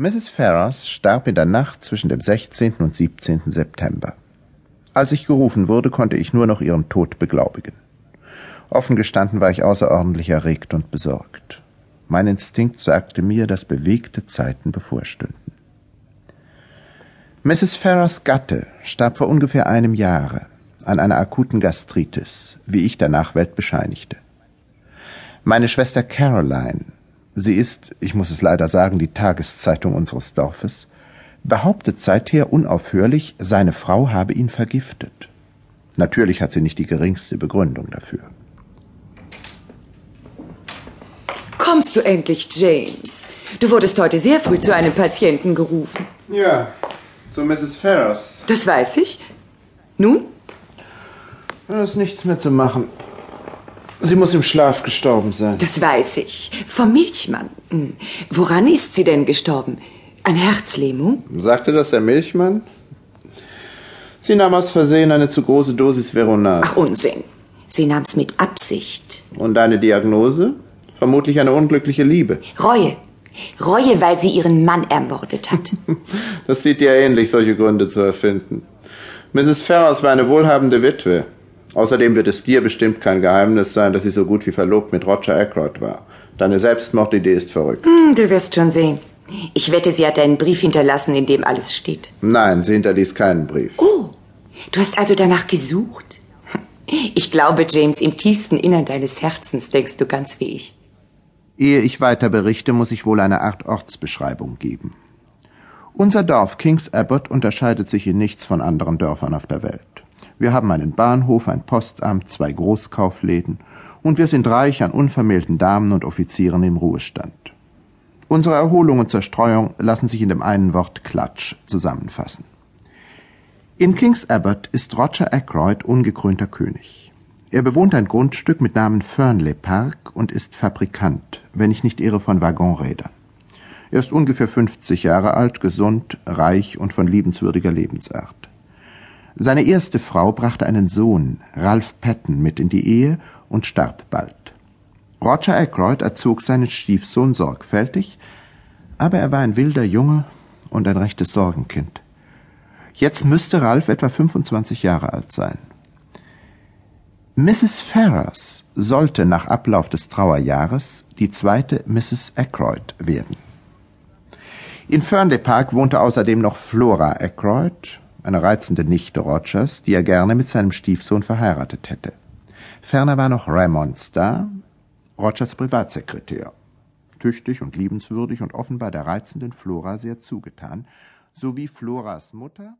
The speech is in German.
Mrs. Ferrars starb in der Nacht zwischen dem 16. und 17. September. Als ich gerufen wurde, konnte ich nur noch ihren Tod beglaubigen. Offen gestanden war ich außerordentlich erregt und besorgt. Mein Instinkt sagte mir, dass bewegte Zeiten bevorstünden. Mrs. Ferrars Gatte starb vor ungefähr einem Jahre an einer akuten Gastritis, wie ich der Nachwelt bescheinigte. Meine Schwester Caroline sie ist, ich muss es leider sagen, die Tageszeitung unseres Dorfes, behauptet seither unaufhörlich, seine Frau habe ihn vergiftet. Natürlich hat sie nicht die geringste Begründung dafür. Kommst du endlich, James? Du wurdest heute sehr früh zu einem Patienten gerufen. Ja, zu Mrs. Ferrars. Das weiß ich. Nun? Da ist nichts mehr zu machen. Sie muss im Schlaf gestorben sein. Das weiß ich. Vom Milchmann. Hm. Woran ist sie denn gestorben? An Herzlähmung? Sagte das der Milchmann? Sie nahm aus Versehen eine zu große Dosis Veronal. Ach, Unsinn. Sie nahm's mit Absicht. Und deine Diagnose? Vermutlich eine unglückliche Liebe. Reue. Reue, weil sie ihren Mann ermordet hat. das sieht dir ähnlich, solche Gründe zu erfinden. Mrs. Ferrars war eine wohlhabende Witwe. Außerdem wird es dir bestimmt kein Geheimnis sein, dass sie so gut wie verlobt mit Roger Ackroyd war. Deine Selbstmordidee ist verrückt. Hm, du wirst schon sehen. Ich wette, sie hat einen Brief hinterlassen, in dem alles steht. Nein, sie hinterließ keinen Brief. Oh, du hast also danach gesucht? Ich glaube, James, im tiefsten Innern deines Herzens denkst du ganz wie ich. Ehe ich weiter berichte, muss ich wohl eine Art Ortsbeschreibung geben. Unser Dorf Kings Abbott unterscheidet sich in nichts von anderen Dörfern auf der Welt. Wir haben einen Bahnhof, ein Postamt, zwei Großkaufläden und wir sind reich an unvermählten Damen und Offizieren im Ruhestand. Unsere Erholung und Zerstreuung lassen sich in dem einen Wort Klatsch zusammenfassen. In Kings Abbott ist Roger Ackroyd ungekrönter König. Er bewohnt ein Grundstück mit Namen Fernley Park und ist Fabrikant, wenn ich nicht irre, von Waggonrädern. Er ist ungefähr 50 Jahre alt, gesund, reich und von liebenswürdiger Lebensart. Seine erste Frau brachte einen Sohn, Ralph Patton, mit in die Ehe und starb bald. Roger Ackroyd erzog seinen Stiefsohn sorgfältig, aber er war ein wilder Junge und ein rechtes Sorgenkind. Jetzt müsste Ralph etwa 25 Jahre alt sein. Mrs. Ferrars sollte nach Ablauf des Trauerjahres die zweite Mrs. Ackroyd werden. In Fernley Park wohnte außerdem noch Flora Ackroyd, eine reizende Nichte Rogers, die er gerne mit seinem Stiefsohn verheiratet hätte. Ferner war noch Raymond Starr, Rogers Privatsekretär. Tüchtig und liebenswürdig und offenbar der reizenden Flora sehr zugetan, sowie Floras Mutter